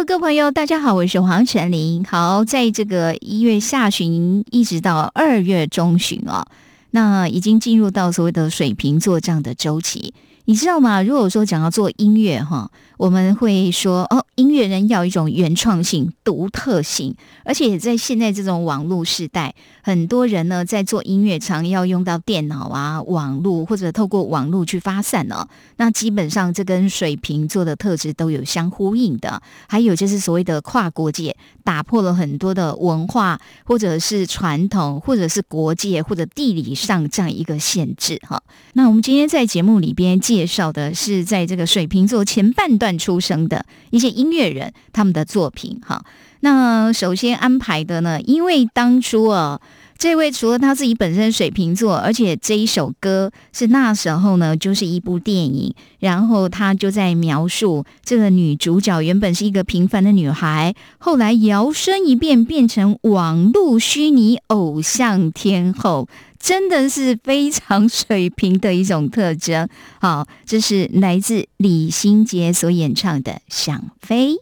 各位朋友，大家好，我是黄晨林。好，在这个一月下旬一直到二月中旬哦，那已经进入到所谓的水瓶座这样的周期。你知道吗？如果说讲要做音乐哈，我们会说哦，音乐人要一种原创性、独特性，而且在现在这种网络时代，很多人呢在做音乐，常要用到电脑啊、网络或者透过网络去发散哦。那基本上这跟水瓶座的特质都有相呼应的。还有就是所谓的跨国界，打破了很多的文化或者是传统，或者是国界或者地理上这样一个限制哈。那我们今天在节目里边。介绍的是在这个水瓶座前半段出生的一些音乐人他们的作品哈。那首先安排的呢，因为当初啊，这位除了他自己本身水瓶座，而且这一首歌是那时候呢，就是一部电影，然后他就在描述这个女主角原本是一个平凡的女孩，后来摇身一变变成网络虚拟偶像天后。真的是非常水平的一种特征。好，这是来自李心洁所演唱的《想飞》。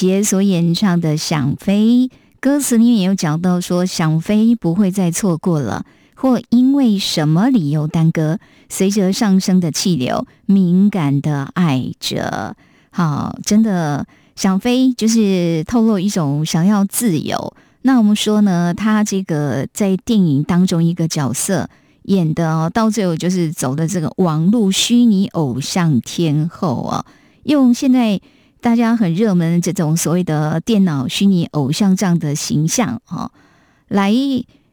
杰所演唱的《想飞》，歌词里面也有讲到说，想飞不会再错过了，或因为什么理由耽搁，随着上升的气流，敏感的爱着。好，真的想飞，就是透露一种想要自由。那我们说呢，他这个在电影当中一个角色。演的，到最后就是走的这个网络虚拟偶像天后啊，用现在大家很热门这种所谓的电脑虚拟偶像这样的形象哦，来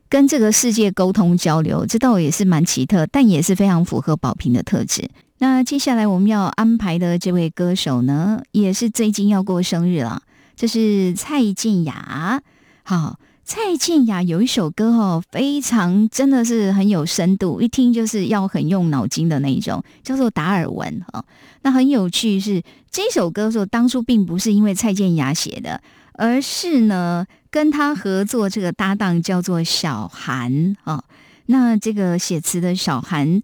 跟这个世界沟通交流，这倒也是蛮奇特，但也是非常符合宝瓶的特质。那接下来我们要安排的这位歌手呢，也是最近要过生日了，这是蔡健雅。好。蔡健雅有一首歌哦，非常真的是很有深度，一听就是要很用脑筋的那种，叫做达尔文哈。那很有趣是这首歌说当初并不是因为蔡健雅写的，而是呢跟他合作这个搭档叫做小韩啊。那这个写词的小韩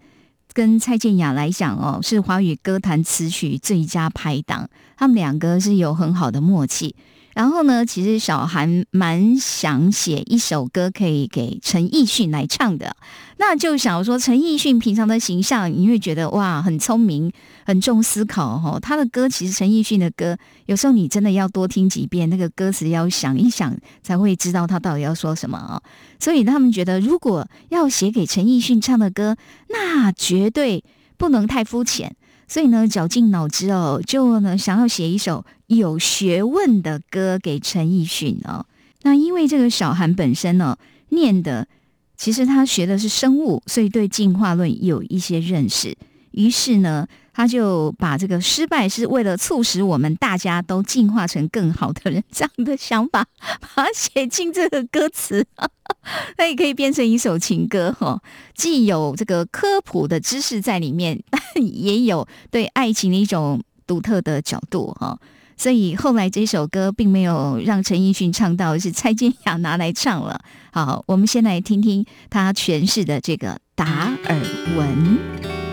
跟蔡健雅来讲哦，是华语歌坛词曲最佳拍档，他们两个是有很好的默契。然后呢，其实小韩蛮想写一首歌，可以给陈奕迅来唱的。那就想说，陈奕迅平常的形象，你会觉得哇，很聪明，很重思考哈。他的歌其实陈奕迅的歌，有时候你真的要多听几遍，那个歌词要想一想，才会知道他到底要说什么啊。所以他们觉得，如果要写给陈奕迅唱的歌，那绝对不能太肤浅。所以呢，绞尽脑汁哦，就呢想要写一首有学问的歌给陈奕迅哦。那因为这个小韩本身呢，念的其实他学的是生物，所以对进化论有一些认识。于是呢。他就把这个失败是为了促使我们大家都进化成更好的人这样的想法，把它写进这个歌词，那也可以变成一首情歌哈。既有这个科普的知识在里面，也有对爱情的一种独特的角度哈。所以后来这首歌并没有让陈奕迅唱到，是蔡健雅拿来唱了。好，我们先来听听他诠释的这个达尔文。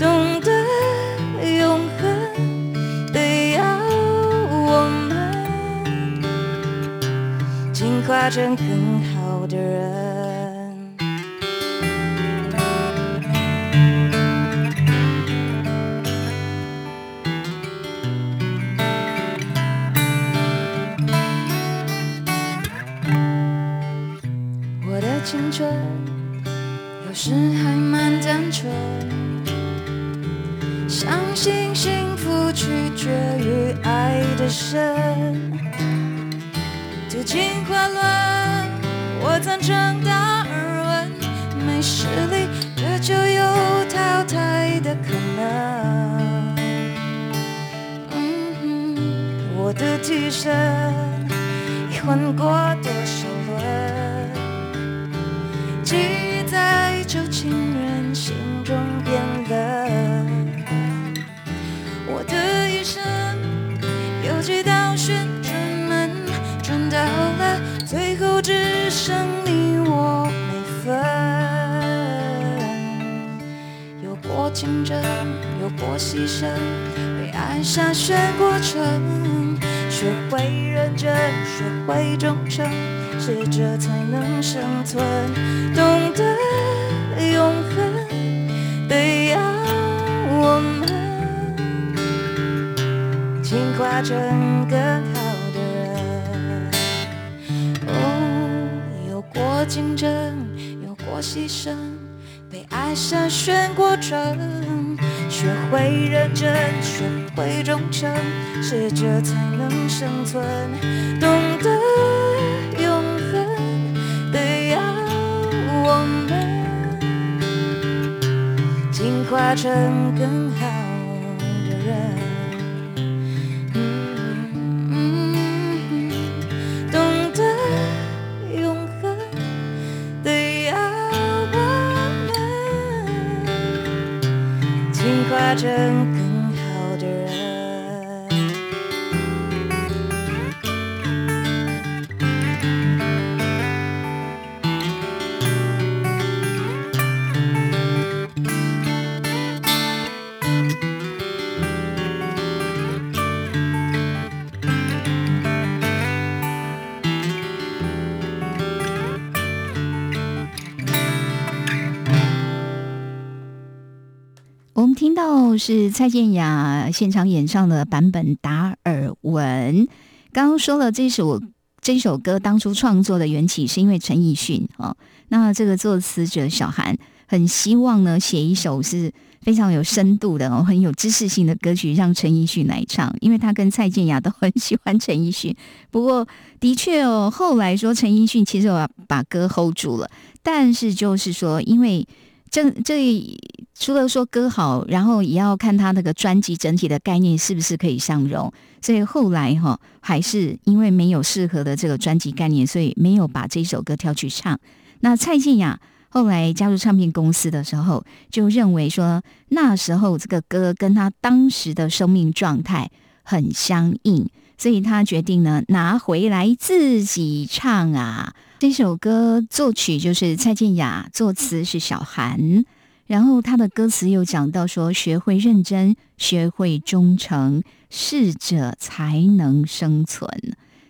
懂得永恒，得要我们进化成更好的人。适者才能生存，是蔡健雅现场演唱的版本《达尔文》。刚刚说了这首这首歌当初创作的缘起是因为陈奕迅哦，那这个作词者小韩很希望呢写一首是非常有深度的哦，很有知识性的歌曲让陈奕迅来唱，因为他跟蔡健雅都很喜欢陈奕迅。不过的确哦，后来说陈奕迅其实我把歌 hold 住了，但是就是说因为。这这除了说歌好，然后也要看他那个专辑整体的概念是不是可以相容。所以后来哈、还是因为没有适合的这个专辑概念，所以没有把这首歌挑去唱。那蔡健雅后来加入唱片公司的时候，就认为说那时候这个歌跟他当时的生命状态很相应，所以他决定呢拿回来自己唱啊。这首歌作曲就是蔡健雅，作词是小韩。然后他的歌词又讲到说，学会认真，学会忠诚，适者才能生存。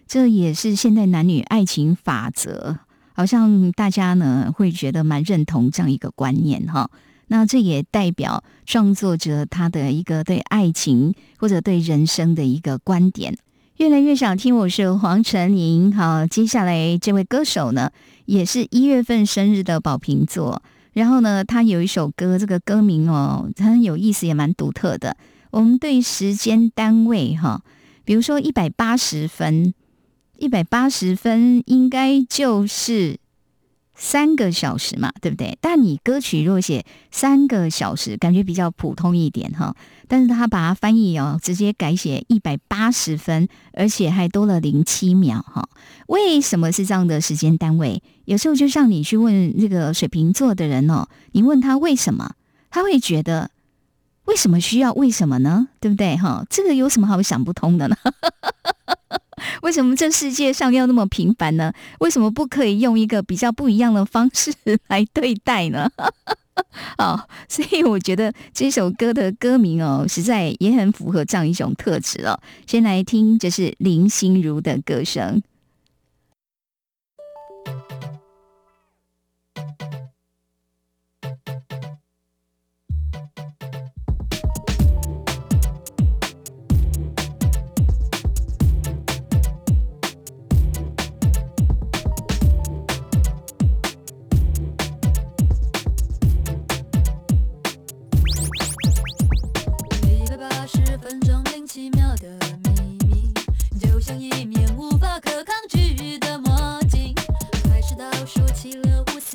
这也是现代男女爱情法则，好像大家呢会觉得蛮认同这样一个观念哈。那这也代表创作者他的一个对爱情或者对人生的一个观点。越来越想听，我是黄晨宁。好，接下来这位歌手呢，也是一月份生日的宝瓶座。然后呢，他有一首歌，这个歌名哦，很有意思，也蛮独特的。我们对时间单位哈，比如说一百八十分，一百八十分应该就是三个小时嘛，对不对？但你歌曲若写三个小时，感觉比较普通一点哈。但是他把它翻译哦，直接改写一百八十分，而且还多了零七秒哈。为什么是这样的时间单位？有时候就像你去问那个水瓶座的人哦，你问他为什么，他会觉得为什么需要为什么呢？对不对哈？这个有什么好想不通的呢？为什么这世界上要那么平凡呢？为什么不可以用一个比较不一样的方式 来对待呢？哦，所以我觉得这首歌的歌名哦，实在也很符合这样一种特质哦。先来听，就是林心如的歌声。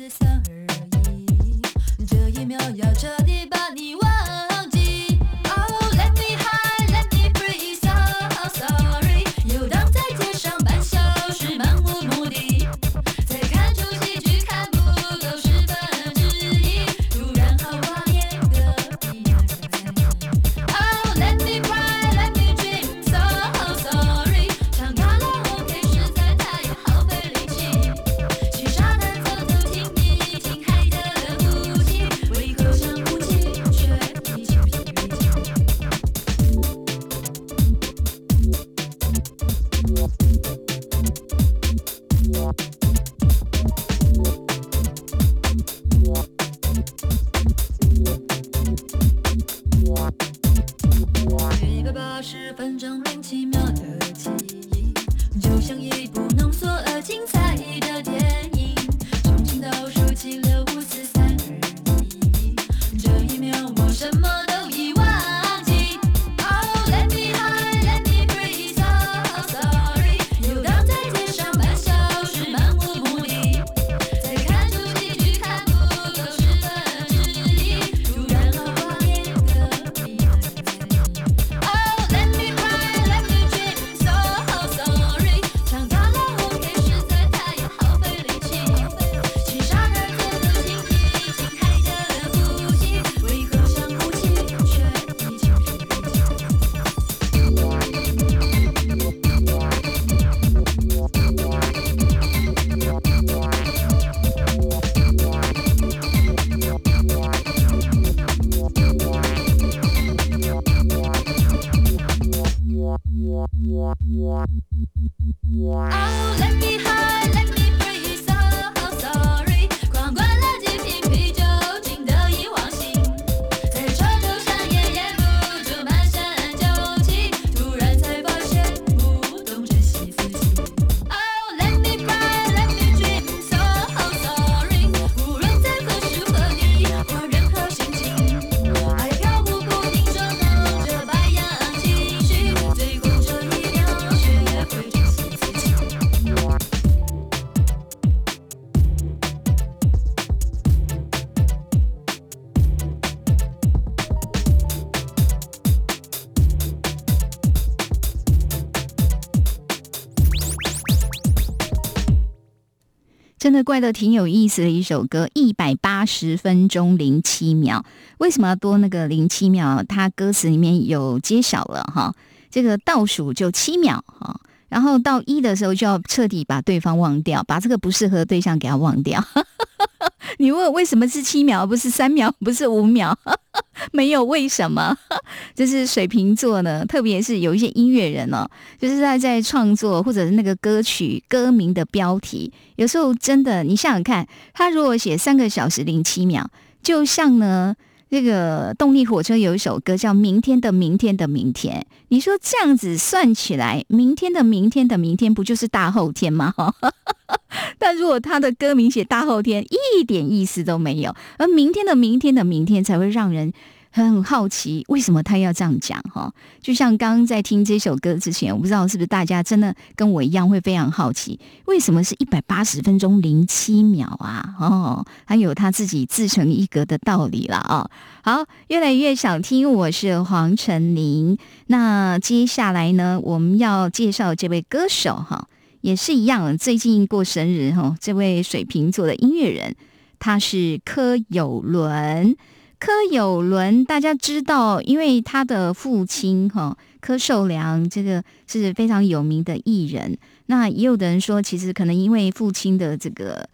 三二一，这一秒要彻底把你忘的怪的挺有意思的一首歌，一百八十分钟零七秒。为什么要多那个零七秒？它歌词里面有揭晓了哈，这个倒数就七秒哈，然后到一的时候就要彻底把对方忘掉，把这个不适合的对象给他忘掉。你问为什么是七秒，不是三秒，不是五秒？没有为什么，就是水瓶座呢，特别是有一些音乐人哦，就是在在创作或者是那个歌曲歌名的标题，有时候真的，你想想看，他如果写三个小时零七秒，就像呢。这个动力火车有一首歌叫《明天的明天的明天》，你说这样子算起来，明天的明天的明天不就是大后天吗？但如果他的歌名写大后天，一点意思都没有，而明天的明天的明天才会让人很好奇，为什么他要这样讲？哈，就像刚刚在听这首歌之前，我不知道是不是大家真的跟我一样会非常好奇，为什么是一百八十分钟零七秒啊？哦，还有他自己自成一格的道理了啊、好，越来越想听，我是黄晨林。那接下来呢，我们要介绍这位歌手哈，也是一样，最近过生日哈，这位水瓶座的音乐人，他是柯有伦。柯有伦，大家知道，因为他的父亲哈柯受良，这个是非常有名的艺人。那也有的人说，其实可能因为父亲的这个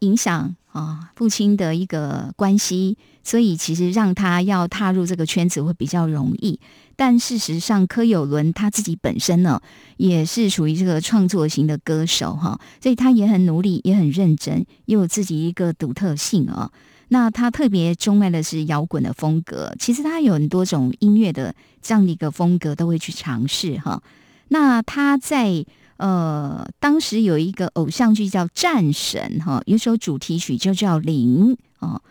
影响啊，父亲的一个关系，所以其实让他要踏入这个圈子会比较容易。但事实上，柯有伦他自己本身呢，也是属于这个创作型的歌手哈，所以他也很努力，也很认真，也有自己一个独特性啊。那他特别钟爱的是摇滚的风格，其实他有很多种音乐的这样的一个风格都会去尝试哈。那他在呃当时有一个偶像剧叫《战神》哈，有首主题曲就叫《零》哦，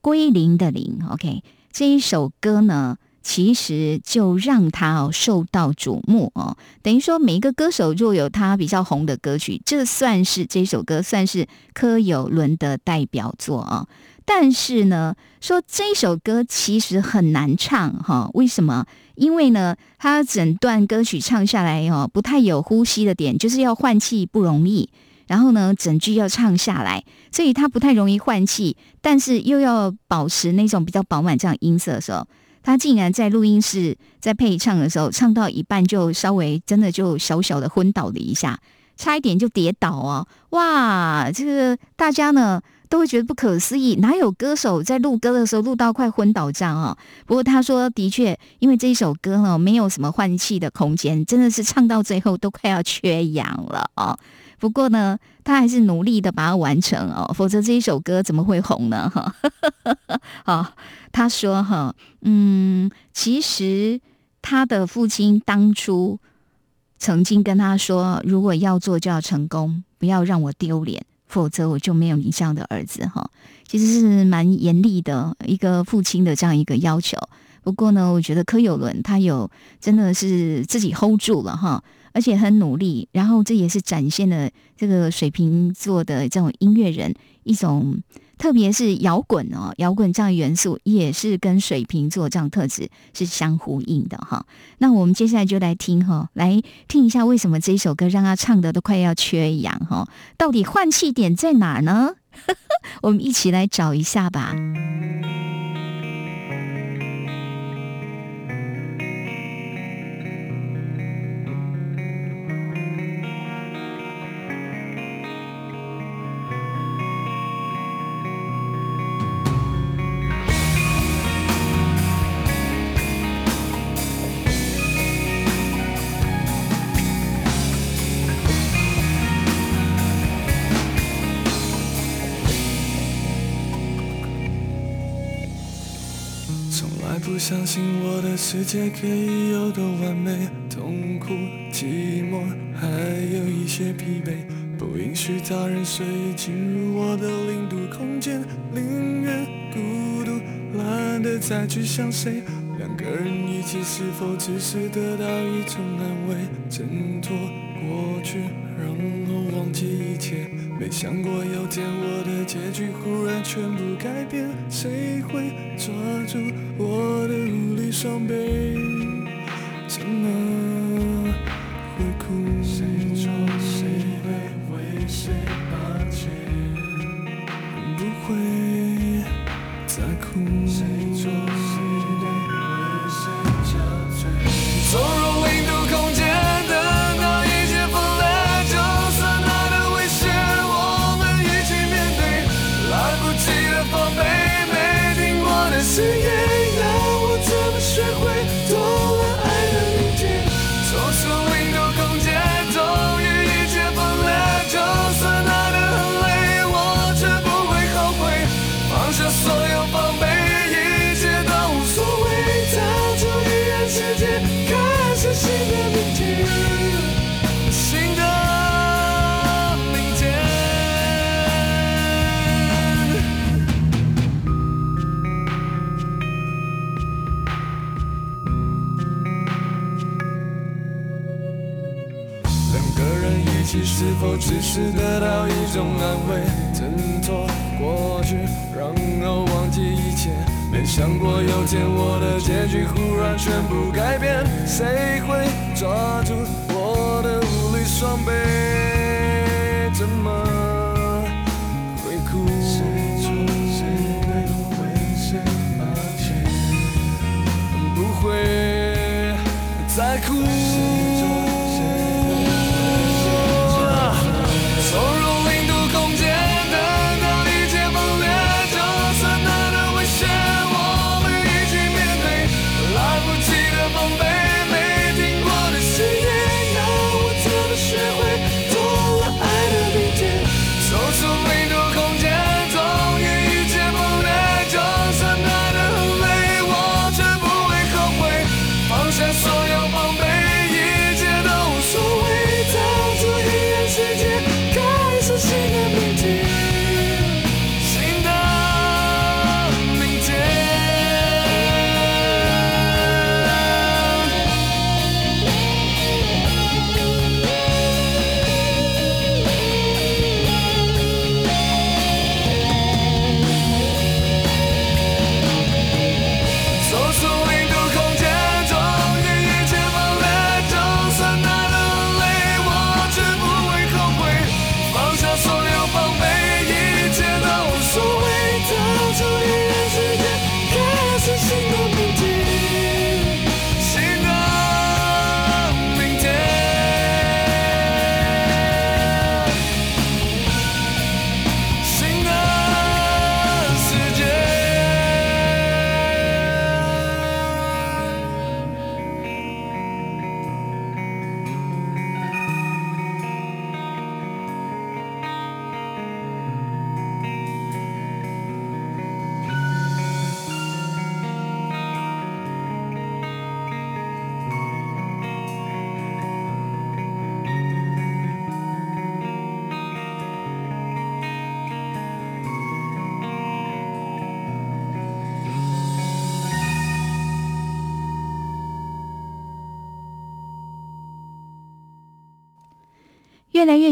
归零的零。OK，这一首歌呢。其实就让他哦受到瞩目哦，等于说每一个歌手若有他比较红的歌曲，这算是这首歌算是柯有伦的代表作啊、但是呢，说这首歌其实很难唱哈、为什么？因为呢，他整段歌曲唱下来哦，不太有呼吸的点，就是要换气不容易。然后呢，整句要唱下来，所以他不太容易换气，但是又要保持那种比较饱满这样音色的时候，他竟然在录音室在配唱的时候，唱到一半就稍微真的就小小的昏倒了一下，差一点就跌倒哦！哇，这个大家呢都会觉得不可思议，哪有歌手在录歌的时候录到快昏倒这样啊？不过他说，的确，因为这一首歌呢没有什么换气的空间，真的是唱到最后都快要缺氧了哦。不过呢，他还是努力的把它完成哦，否则这一首歌怎么会红呢？哈，好，他说哈，嗯，其实他的父亲当初曾经跟他说，如果要做就要成功，不要让我丢脸，否则我就没有你这样的儿子哈。其实是蛮严厉的一个父亲的这样一个要求。不过呢，我觉得柯有伦他有真的是自己 hold 住了哈，而且很努力，然后这也是展现了这个水瓶座的这种音乐人一种。特别是摇滚哦，摇滚这样元素也是跟水瓶座这样特质是相呼应的哈。那我们接下来就来听哈，来听一下为什么这一首歌让他唱的都快要缺氧哈？到底换气点在哪呢？我们一起来找一下吧。相信我的世界可以有多完美，痛苦、寂寞，还有一些疲惫。不允许他人随意进入我的零度空间，宁愿孤独，懒得再去想谁。两个人一起，是否只是得到一种安慰，挣脱过去，然后忘记一切。没想过有天我的结局忽然全部改变，谁会抓住我的无力双臂？怎么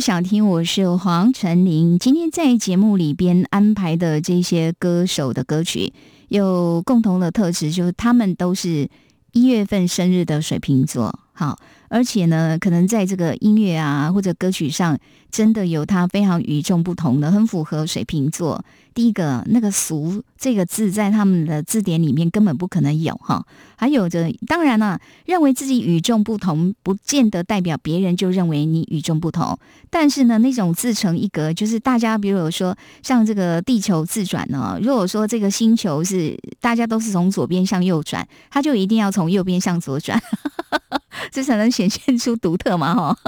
想听，我是黄晨林。今天在节目里边安排的这些歌手的歌曲，有共同的特质，就是他们都是一月份生日的水瓶座。好，而且呢，可能在这个音乐啊或者歌曲上，真的有他非常与众不同的，很符合水瓶座。第一个，那个“俗”这个字在他们的字典里面根本不可能有哈。还有着，当然了，认为自己与众不同，不见得代表别人就认为你与众不同。但是呢，那种自成一格，就是大家，比如说像这个地球自转呢，如果说这个星球是大家都是从左边向右转，它就一定要从右边向左转，这才能显现出独特嘛哈。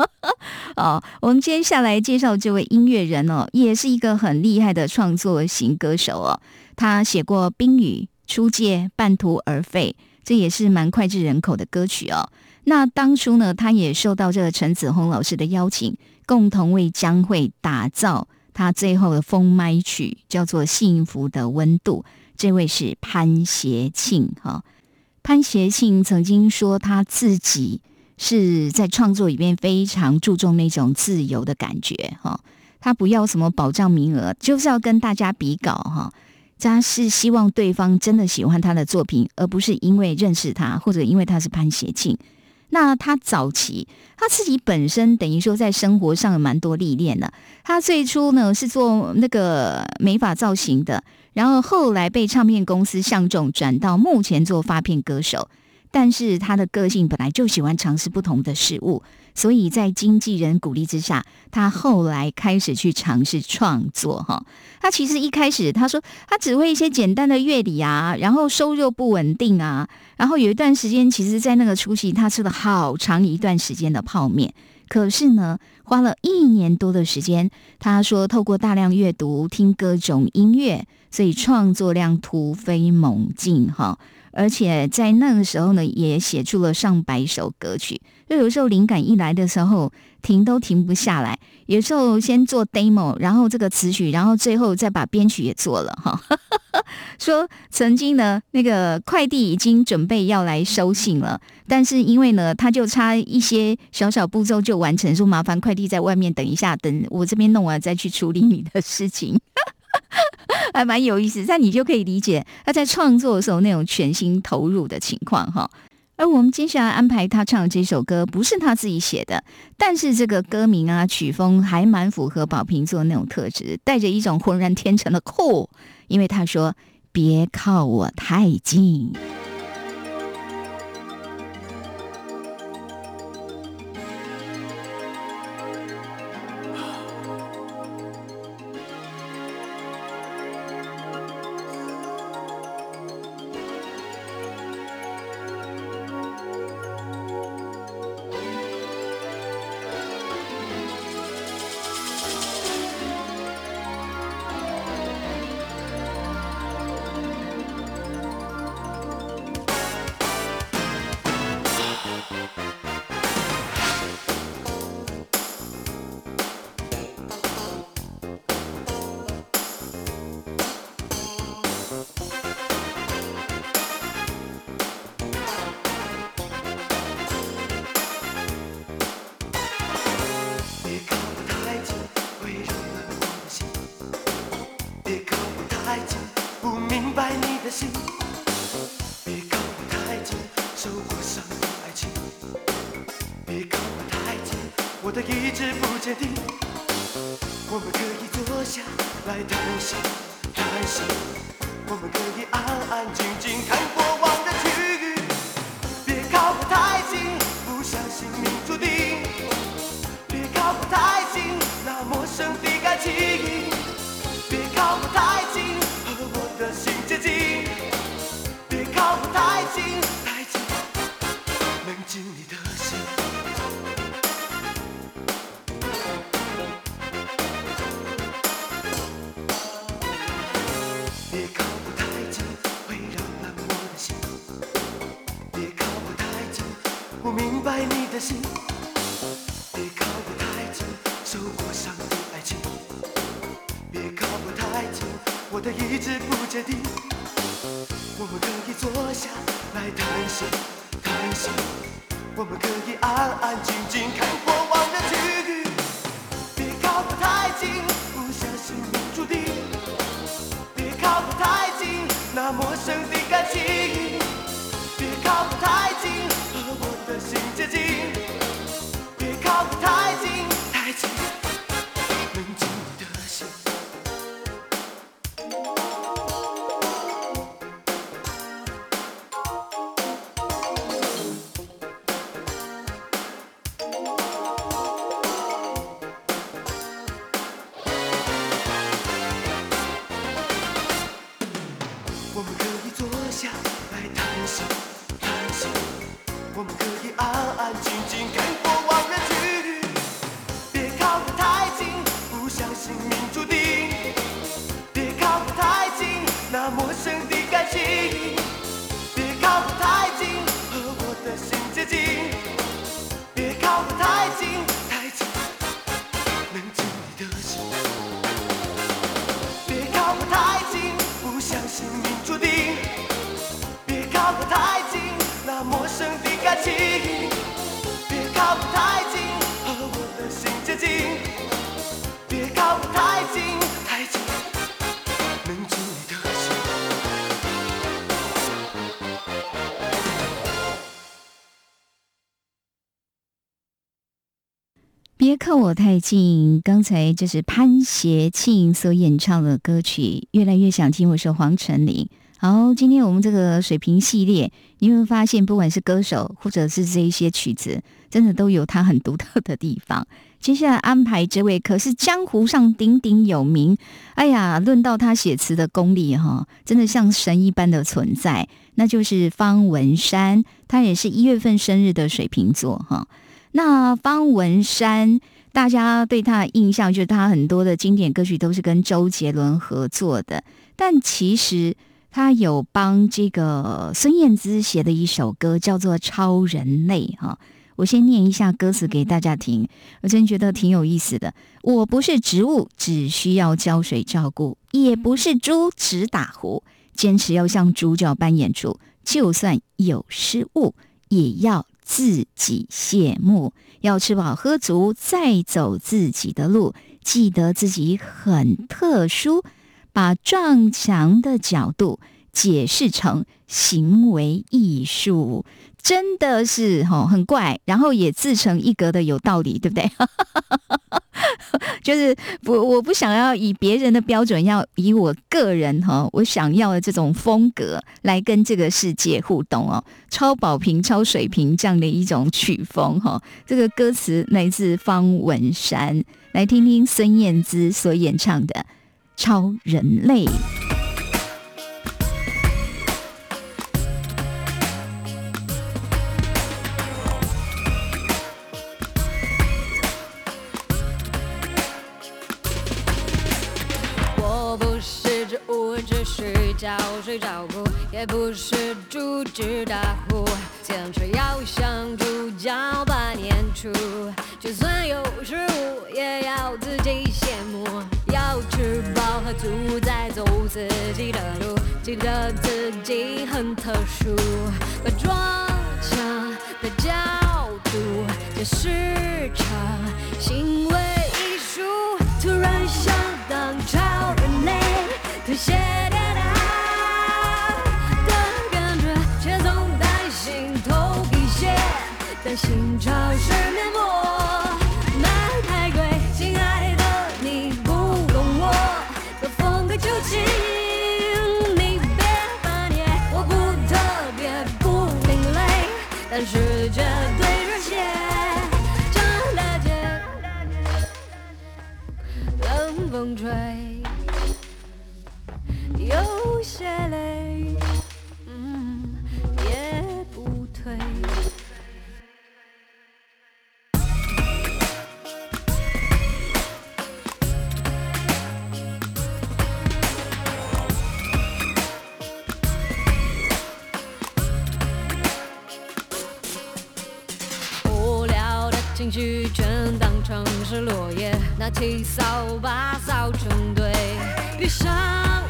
哦，我们接下来介绍这位音乐人哦，也是一个很厉害的创作型歌手哦。他写过《冰雨》《出界》《半途而废》，这也是蛮脍炙人口的歌曲哦。那当初呢，他也受到这个陈子红老师的邀请，共同为江蕙打造他最后的封麦曲，叫做《幸福的温度》。这位是潘协庆哈。潘协庆曾经说他自己。是在创作里面非常注重那种自由的感觉哈，他不要什么保障名额，就是要跟大家比稿哈。他是希望对方真的喜欢他的作品，而不是因为认识他或者因为他是潘协庆。那他早期他自己本身等于说在生活上有蛮多历练的。他最初呢是做那个美发造型的，然后后来被唱片公司相中，转到目前做发片歌手。但是他的个性本来就喜欢尝试不同的事物，所以在经纪人鼓励之下，他后来开始去尝试创作。哈，他其实一开始他说他只会一些简单的乐理啊，然后收入不稳定啊，然后有一段时间，其实在那个初期，他吃了好长一段时间的泡面。可是呢，花了一年多的时间，他说透过大量阅读、听各种音乐，所以创作量突飞猛进。哈。而且在那个时候呢，也写出了上百首歌曲。就有时候灵感一来的时候，停都停不下来。有时候先做 demo，然后这个词曲，然后最后再把编曲也做了哈。说曾经呢，那个快递已经准备要来收信了，但是因为呢，他就差一些小小步骤就完成，说麻烦快递在外面等一下，等我这边弄完再去处理你的事情。还蛮有意思，但你就可以理解他在创作的时候那种全心投入的情况哈。而我们接下来安排他唱的这首歌，不是他自己写的，但是这个歌名啊曲风还蛮符合宝瓶座那种特质，带着一种浑然天成的酷，因为他说：“别靠我太近。”我的意志不坚定。我们可以坐下来谈心，谈心。我们可以安安静静看过往的剧，别靠得太近，不相信命注定。别靠得太近，那陌生的感情。别靠得太近。剧，靠我太近。刚才就是潘协庆所演唱的歌曲，越来越想听。我是黄晨林。好，今天我们这个水平系列，你会发现，不管是歌手或者是这一些曲子，真的都有它很独特的地方。接下来安排这位，可是江湖上鼎鼎有名。哎呀，论到他写词的功力，哈，真的像神一般的存在。那就是方文山，他也是一月份生日的水瓶座，哈。那方文山，大家对他的印象就是他很多的经典歌曲都是跟周杰伦合作的，但其实他有帮这个孙燕姿写的一首歌叫做《超人类》哈。我先念一下歌词给大家听，我真觉得挺有意思的。我不是植物，只需要浇水照顾；也不是猪，只打呼。坚持要像主角般演出，就算有失误，也要自己谢幕。要吃饱喝足，再走自己的路。记得自己很特殊，把撞墙的角度解释成行为艺术。真的是哈很怪，然后也自成一格的有道理，对不对？就是不，我不想要以别人的标准，要以我个人哈，我想要的这种风格来跟这个世界互动哦。超宝瓶、超水平这样的一种曲风哈，这个歌词来自方文山，来听听孙燕姿所演唱的《超人类》。浇水照顾，也不是猪只打呼，坚持要像主角般演出，就算有失误，也要自己羡慕。要吃饱喝足，再走自己的路，记得自己很特殊，把撞墙的角度解释成行为艺术。突然想当超心潮湿面膜，卖太贵，亲爱的你不懂我。的风格究竟，你别翻脸，我不特别不另类，但是绝对热血，真了解，冷风吹，是落叶，拿起扫把扫成堆，闭上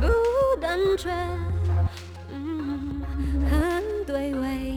会不全，嗯，很对味。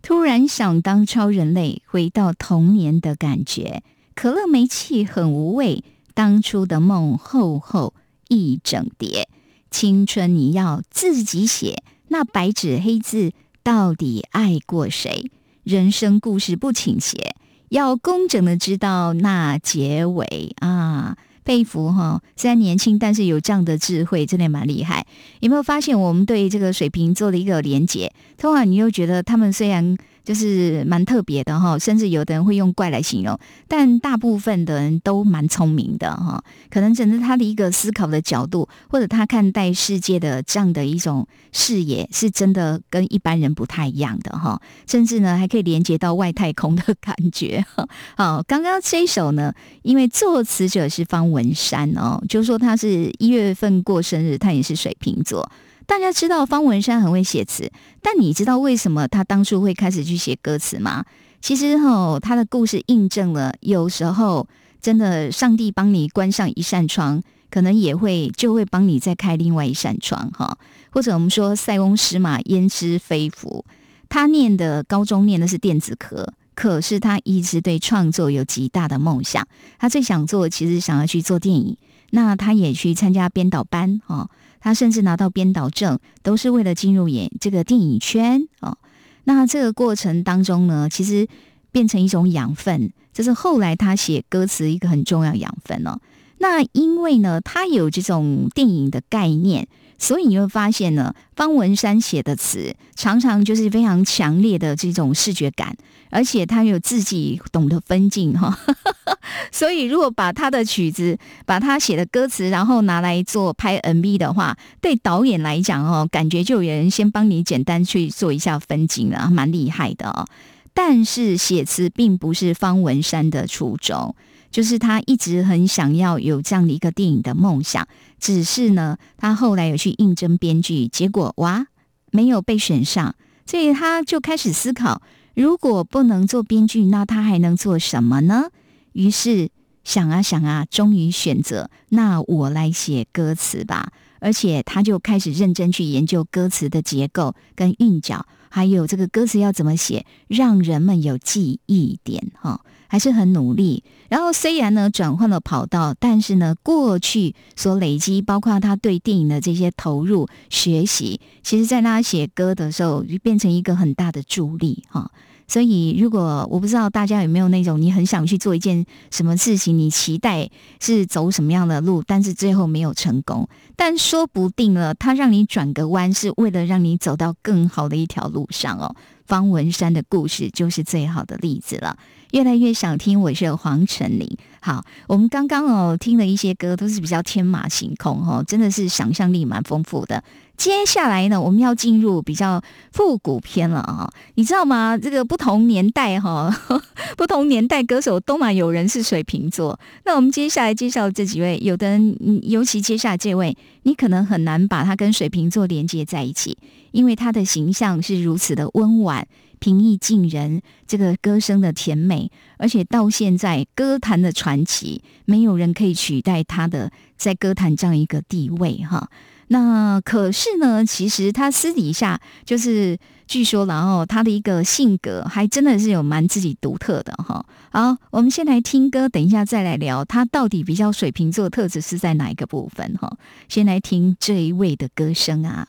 突然想当超人类，回到童年的感觉。可乐煤气很无味，当初的梦厚厚一整叠。青春你要自己写，那白纸黑字到底爱过谁？人生故事不倾斜，要工整的知道那结尾啊！佩服哈，虽然年轻，但是有这样的智慧，真的蛮厉害。有没有发现我们对这个水瓶座的一个连结？通常你又觉得他们虽然。就是蛮特别的哈，甚至有的人会用怪来形容，但大部分的人都蛮聪明的哈。可能整是他的一个思考的角度，或者他看待世界的这样的一种视野，是真的跟一般人不太一样的哈。甚至呢，还可以连接到外太空的感觉。好，刚刚这一首呢，因为作词者是方文山哦，就说他是一月份过生日，他也是水瓶座。大家知道方文山很会写词，但你知道为什么他当初会开始去写歌词吗？其实哈，他的故事印证了，有时候真的上帝帮你关上一扇窗，可能也会就会帮你再开另外一扇窗哈。或者我们说塞翁失马焉知非福，他念的高中念的是电子科，可是他一直对创作有极大的梦想，他最想做其实想要去做电影，那他也去参加编导班哦。他甚至拿到编导证，都是为了进入演这个电影圈哦。那这个过程当中呢，其实变成一种养分，这是后来他写歌词一个很重要养分哦。那因为呢，他有这种电影的概念。所以你会发现呢，方文山写的词常常就是非常强烈的这种视觉感，而且他有自己懂得分镜哈。所以如果把他的曲子、把他写的歌词，然后拿来做拍 MV 的话，对导演来讲哦，感觉就有人先帮你简单去做一下分镜了，蛮厉害的哦。但是写词并不是方文山的初衷。就是他一直很想要有这样的一个电影的梦想，只是呢，他后来有去应征编剧，结果哇，没有被选上，所以他就开始思考，如果不能做编剧，那他还能做什么呢？于是想啊想啊，终于选择，那我来写歌词吧。而且他就开始认真去研究歌词的结构跟韵脚，还有这个歌词要怎么写，让人们有记忆点哈。还是很努力，然后虽然呢转换了跑道，但是呢过去所累积，包括他对电影的这些投入学习，其实在他写歌的时候就变成一个很大的助力哈。所以如果我不知道大家有没有那种你很想去做一件什么事情，你期待是走什么样的路，但是最后没有成功，但说不定了，他让你转个弯，是为了让你走到更好的一条路上哦。方文山的故事就是最好的例子了。越来越想听，我是黄晨林。好，我们刚刚哦听了一些歌，都是比较天马行空哦，真的是想象力蛮丰富的。接下来呢，我们要进入比较复古篇了啊，你知道吗？这个不同年代哈，不同年代歌手都蛮有人是水瓶座。那我们接下来介绍这几位，有的人尤其接下来这位，你可能很难把他跟水瓶座连接在一起，因为他的形象是如此的温婉。平易近人，这个歌声的甜美，而且到现在歌坛的传奇，没有人可以取代他的在歌坛这样一个地位哈。那可是呢，其实他私底下就是据说，然后他的一个性格还真的是有蛮自己独特的哈。好，我们先来听歌，等一下再来聊他到底比较水瓶座特质是在哪一个部分哈。先来听这一位的歌声啊。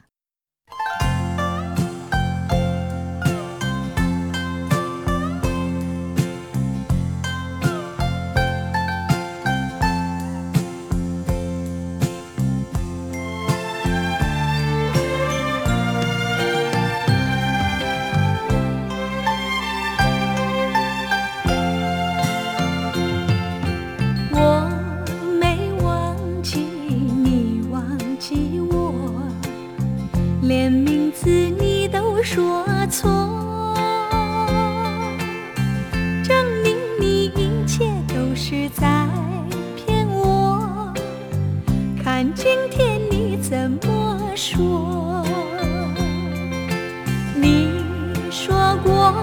连名字你都说错证明你一切都是在骗我看今天你怎么说你说过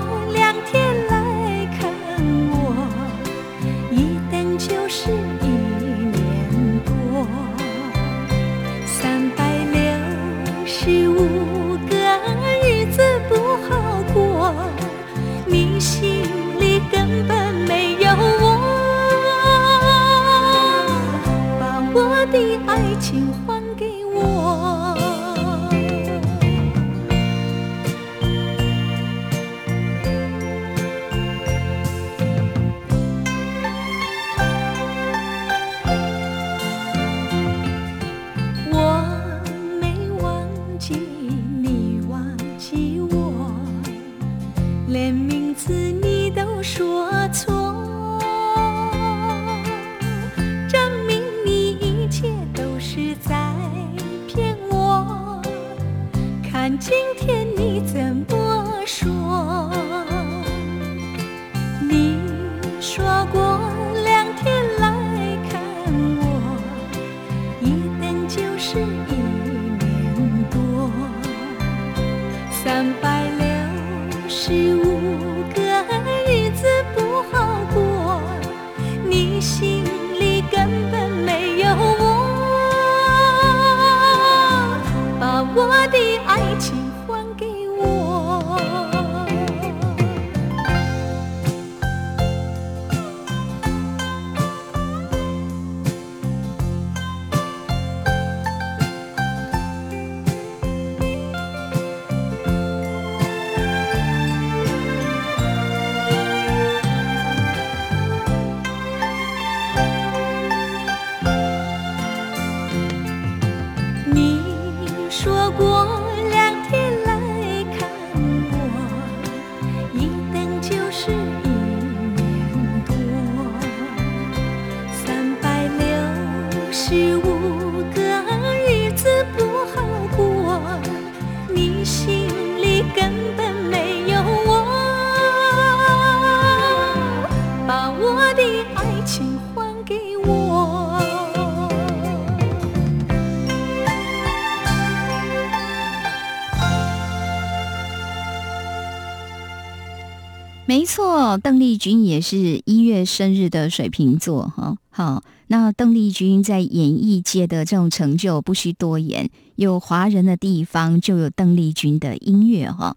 没错，邓丽君也是一月生日的水瓶座哈。好，那邓丽君在演艺界的这种成就不需多言，有华人的地方就有邓丽君的音乐哈。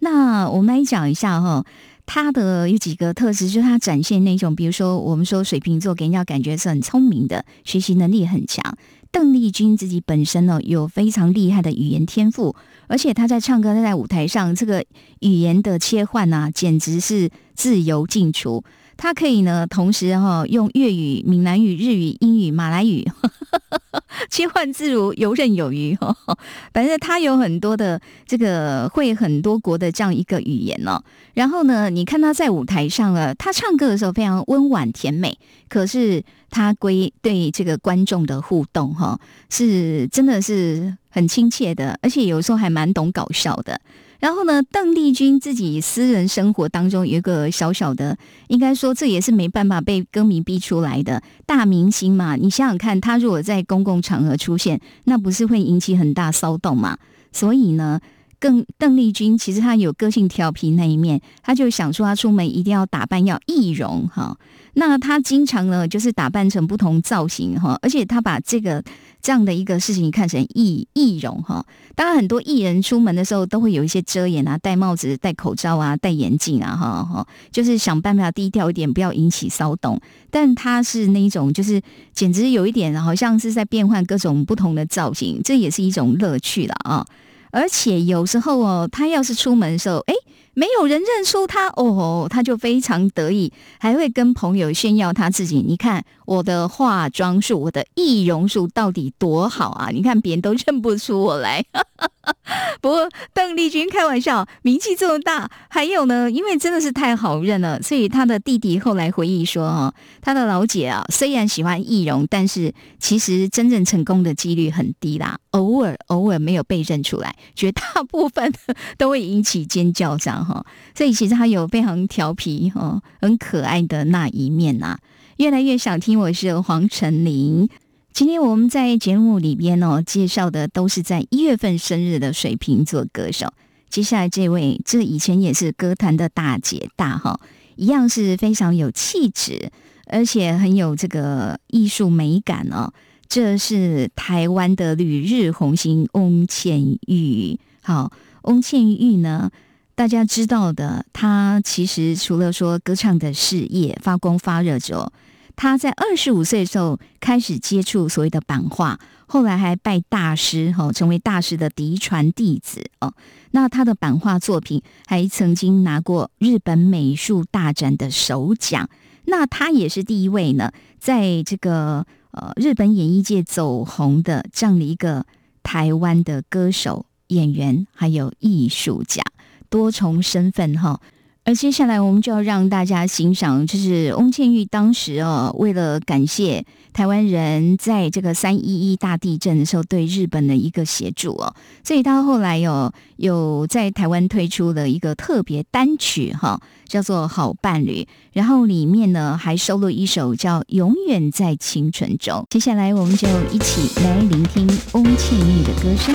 那我们来讲一下哈，她的有几个特质，就是她展现那种，比如说我们说水瓶座给人家感觉是很聪明的，学习能力很强。邓丽君自己本身呢有非常厉害的语言天赋，而且他在唱歌、他在舞台上，这个语言的切换啊，简直是自由进出。他可以呢同时哈、用粤语、闽南语、日语、英语、马来语 切换自如，游刃有余。哈，反正他有很多的这个会很多国的这样一个语言哦。然后呢，你看他在舞台上啊，他唱歌的时候非常温婉甜美，可是他归对这个观众的互动哈、是真的是很亲切的，而且有时候还蛮懂搞笑的。然后呢，邓丽君自己私人生活当中有一个小小的，应该说这也是没办法被歌迷逼出来的大明星嘛。你想想看，她如果在公共场合出现，那不是会引起很大骚动嘛？所以呢，更邓丽君其实她有个性调皮那一面，她就想说她出门一定要打扮要易容哈。那她经常呢就是打扮成不同造型哈，而且她把这个这样的一个事情看成易易容哈。当然，很多艺人出门的时候都会有一些遮掩啊，戴帽子、戴口罩啊、戴眼镜啊，哈哈，就是想办法低调一点，不要引起骚动。但他是那一种，就是简直有一点好像是在变换各种不同的造型，这也是一种乐趣了啊。而且有时候哦，他要是出门的时候，哎，没有人认出他哦，他就非常得意，还会跟朋友炫耀他自己。你看我的化妆术，我的易容术到底多好啊！你看别人都认不出我来。不过邓丽君开玩笑，名气这么大，还有呢，因为真的是太好认了，所以他的弟弟后来回忆说，哦，他的老姐啊，虽然喜欢易容，但是其实真正成功的几率很低啦，偶尔偶尔没有被认出来，绝大部分都会引起尖叫这样所以其实他有非常调皮哦，很可爱的那一面呐、越来越想听，我是黄晨林。今天我们在节目里边哦，介绍的都是在一月份生日的水瓶座歌手。接下来这位，这以前也是歌坛的大姐大哈，一样是非常有气质，而且很有这个艺术美感哦。这是台湾的旅日红星翁倩玉。好，翁倩玉呢，大家知道的，他其实除了说歌唱的事业发光发热之后，他在二十五岁的时候开始接触所谓的版画，后来还拜大师哈，成为大师的嫡传弟子哦。那他的版画作品还曾经拿过日本美术大展的首奖。那他也是第一位呢，在这个呃日本演艺界走红的这样的一个台湾的歌手、演员，还有艺术家，多重身份哈。而接下来我们就要让大家欣赏，就是翁倩玉当时哦，为了感谢台湾人在这个三一一大地震的时候对日本的一个协助哦，所以他后来有有在台湾推出了一个特别单曲哈，叫做《好伴侣》，然后里面呢还收录一首叫《永远在青春中》。接下来我们就一起来聆听翁倩玉的歌声。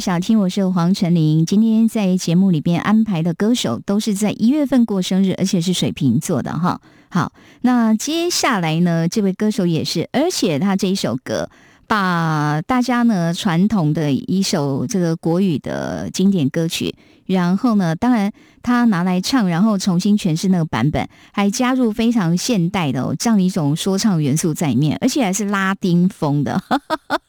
想听，我是黄晨林。今天在节目里边安排的歌手都是在一月份过生日，而且是水瓶座的哈。好，那接下来呢，这位歌手也是，而且他这一首歌把大家呢传统的一首这个国语的经典歌曲《然后呢，当然他拿来唱，然后重新诠释那个版本，还加入非常现代的、哦、这样一种说唱元素在里面，而且还是拉丁风的，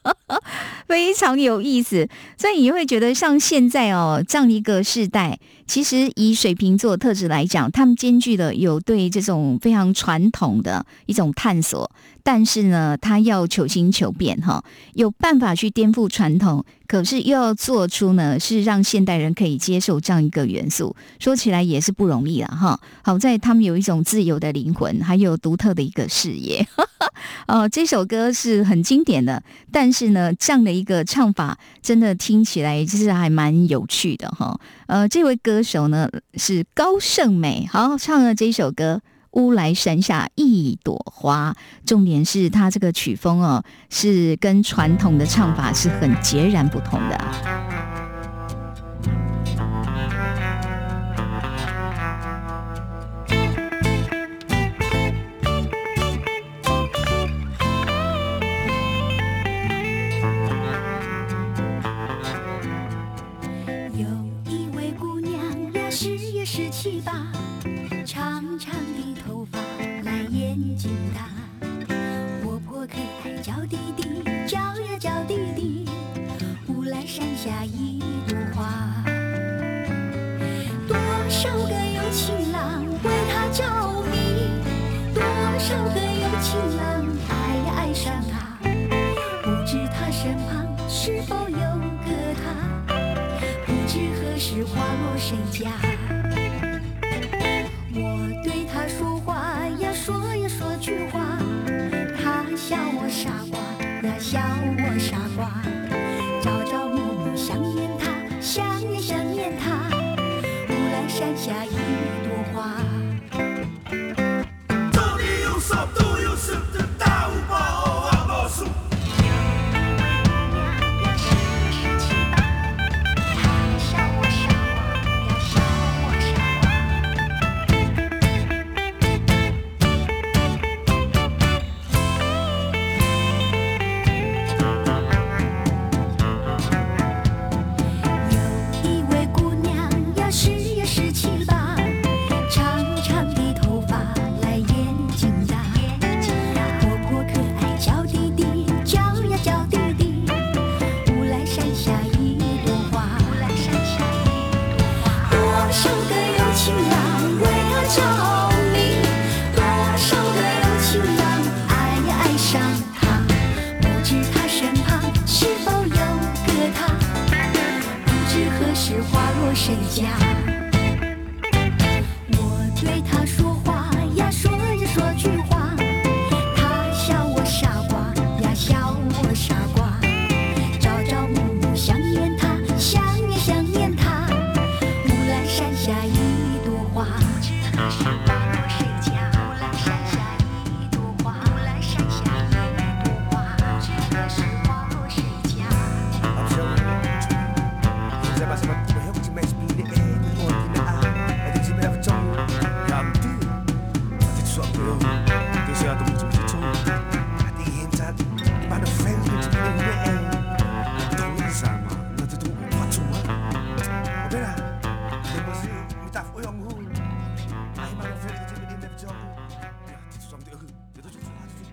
非常有意思。所以你会觉得，像现在哦这样一个世代，其实以水瓶座特质来讲，他们兼具了有对这种非常传统的一种探索，但是呢，他要求新求变哈，有办法去颠覆传统，可是又要做出呢是让现代人可以接受这样一个元素，说起来也是不容易了哈。好在他们有一种自由的灵魂，还有独特的一个视野。哦，这首歌是很经典的，但是呢，这样的一个唱法真的听起来就是还蛮有趣的哈。呃，这位歌手呢是高胜美，好唱了这首歌。乌来山下一朵花，重点是它这个曲风哦，是跟传统的唱法是很截然不同的。有一位姑娘呀，十也十七八，长长的，眼睛大，活泼可爱叫弟弟，叫呀叫弟弟，乌来山下一朵花。多少个有情郎为她着迷，多少个有情郎爱呀爱上她，不知她身旁是否有个他。不知何时花落谁家。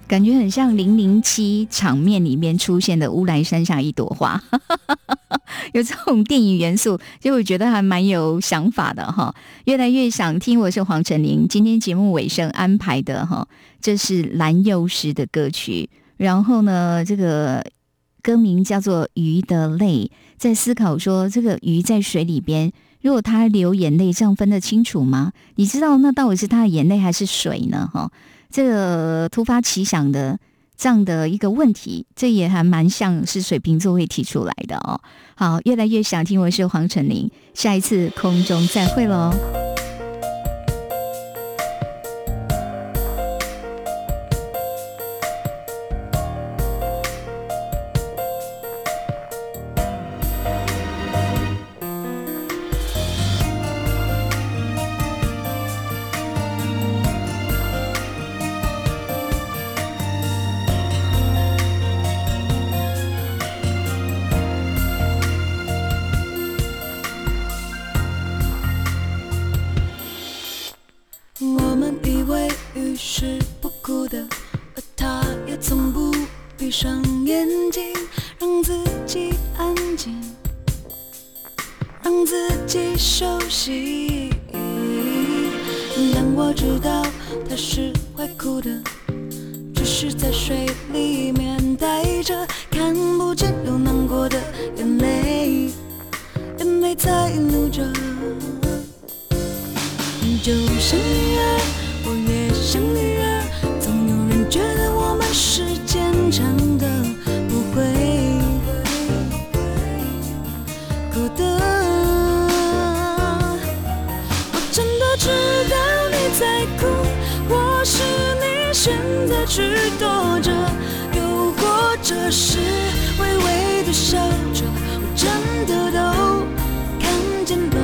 感觉很像零零七场面里面出现的乌来山下一朵花，有这种电影元素，就我觉得还蛮有想法的哈。越来越想听，我是黄晨林。今天节目尾声安排的哈，这是蓝幼时的歌曲，然后呢，这个歌名叫做《鱼的泪》，在思考说这个鱼在水里边。如果它流眼泪，这样分得清楚吗？你知道那到底是它的眼泪还是水呢？哈，这个突发奇想的这样的一个问题，这也还蛮像是水瓶座会提出来的哦。好，越来越想听，我是黄晨林，下一次空中再会喽。是在水里面带着看不见又难过的眼泪，眼泪在流着。就像鱼可是微微的笑着，我真的都看见了。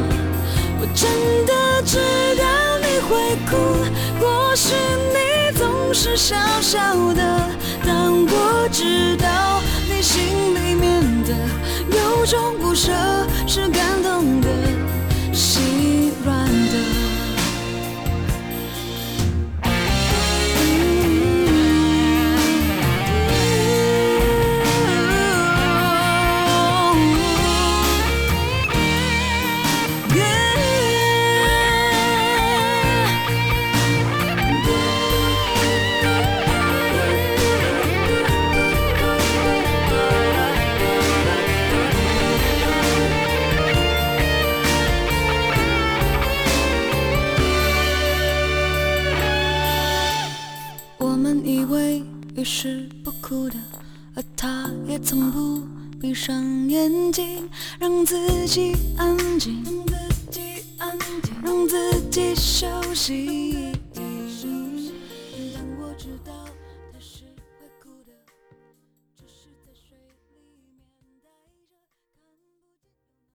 我真的知道你会哭，或许你总是笑笑的，但我知道你心里面的有种不舍，是感动的，让